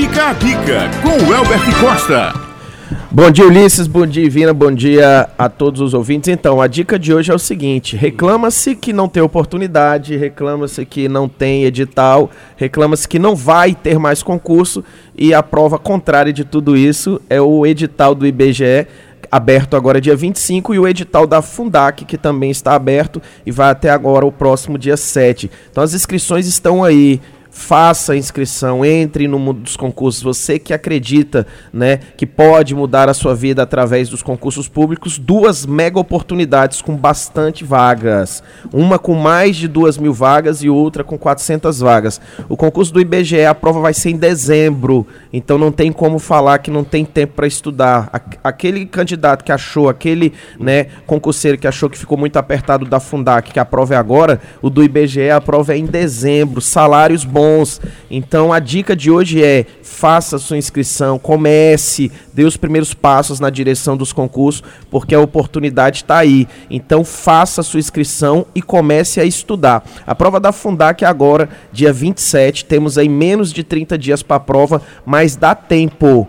Fica a dica com o Elbert Costa. Bom dia, Ulisses. Bom dia, Ivina. Bom dia a todos os ouvintes. Então, a dica de hoje é o seguinte: reclama-se que não tem oportunidade, reclama-se que não tem edital, reclama-se que não vai ter mais concurso e a prova contrária de tudo isso é o edital do IBGE aberto agora dia 25 e o edital da Fundac que também está aberto e vai até agora o próximo dia 7. Então as inscrições estão aí faça a inscrição, entre no mundo dos concursos. Você que acredita, né, que pode mudar a sua vida através dos concursos públicos, duas mega oportunidades com bastante vagas. Uma com mais de duas mil vagas e outra com 400 vagas. O concurso do IBGE, a prova vai ser em dezembro, então não tem como falar que não tem tempo para estudar. Aquele candidato que achou, aquele, né, concurseiro que achou que ficou muito apertado da Fundac, que a prova é agora, o do IBGE, a prova é em dezembro, salários bons Então a dica de hoje é: faça sua inscrição, comece, dê os primeiros passos na direção dos concursos, porque a oportunidade está aí. Então faça sua inscrição e comece a estudar. A prova da Fundac é agora, dia 27, temos aí menos de 30 dias para a prova, mas dá tempo.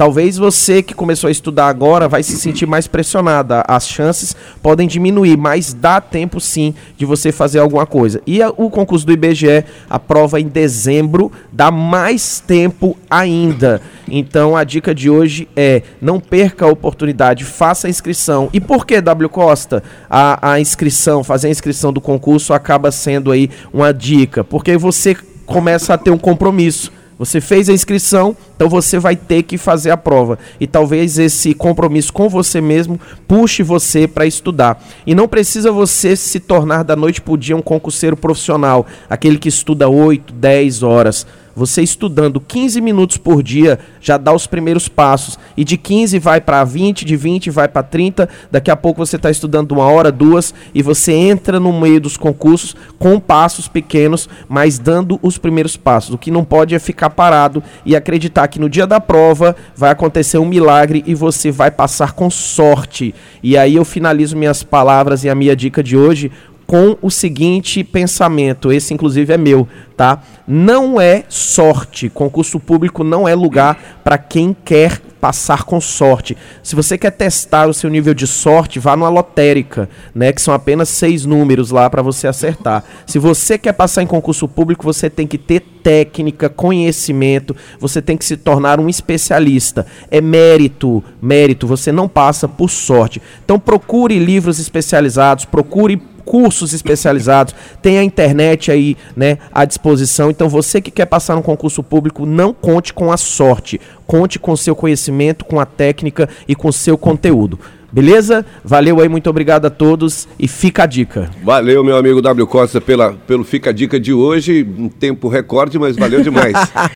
Talvez você que começou a estudar agora vai se sentir mais pressionada. As chances podem diminuir, mas dá tempo sim de você fazer alguma coisa. E a, o concurso do IBGE, a prova em dezembro, dá mais tempo ainda. Então a dica de hoje é: não perca a oportunidade, faça a inscrição. E por que, W Costa? A, a inscrição, fazer a inscrição do concurso acaba sendo aí uma dica, porque você começa a ter um compromisso você fez a inscrição, então você vai ter que fazer a prova. E talvez esse compromisso com você mesmo puxe você para estudar. E não precisa você se tornar da noite para o dia um concurseiro profissional, aquele que estuda 8, 10 horas. Você estudando 15 minutos por dia já dá os primeiros passos. E de 15 vai para 20, de 20 vai para 30. Daqui a pouco você está estudando uma hora, duas, e você entra no meio dos concursos com passos pequenos, mas dando os primeiros passos. O que não pode é ficar parado e acreditar que no dia da prova vai acontecer um milagre e você vai passar com sorte. E aí eu finalizo minhas palavras e a minha dica de hoje com o seguinte pensamento, esse inclusive é meu, tá? Não é sorte, concurso público não é lugar para quem quer passar com sorte. Se você quer testar o seu nível de sorte, vá numa lotérica, né, que são apenas seis números lá para você acertar. Se você quer passar em concurso público, você tem que ter técnica, conhecimento, você tem que se tornar um especialista. É mérito, mérito, você não passa por sorte. Então procure livros especializados, procure cursos especializados, tem a internet aí, né, à disposição. Então você que quer passar no concurso público, não conte com a sorte, conte com o seu conhecimento, com a técnica e com o seu conteúdo. Beleza? Valeu aí, muito obrigado a todos e fica a dica. Valeu, meu amigo W Costa, pela, pelo Fica a Dica de hoje. Um tempo recorde, mas valeu demais.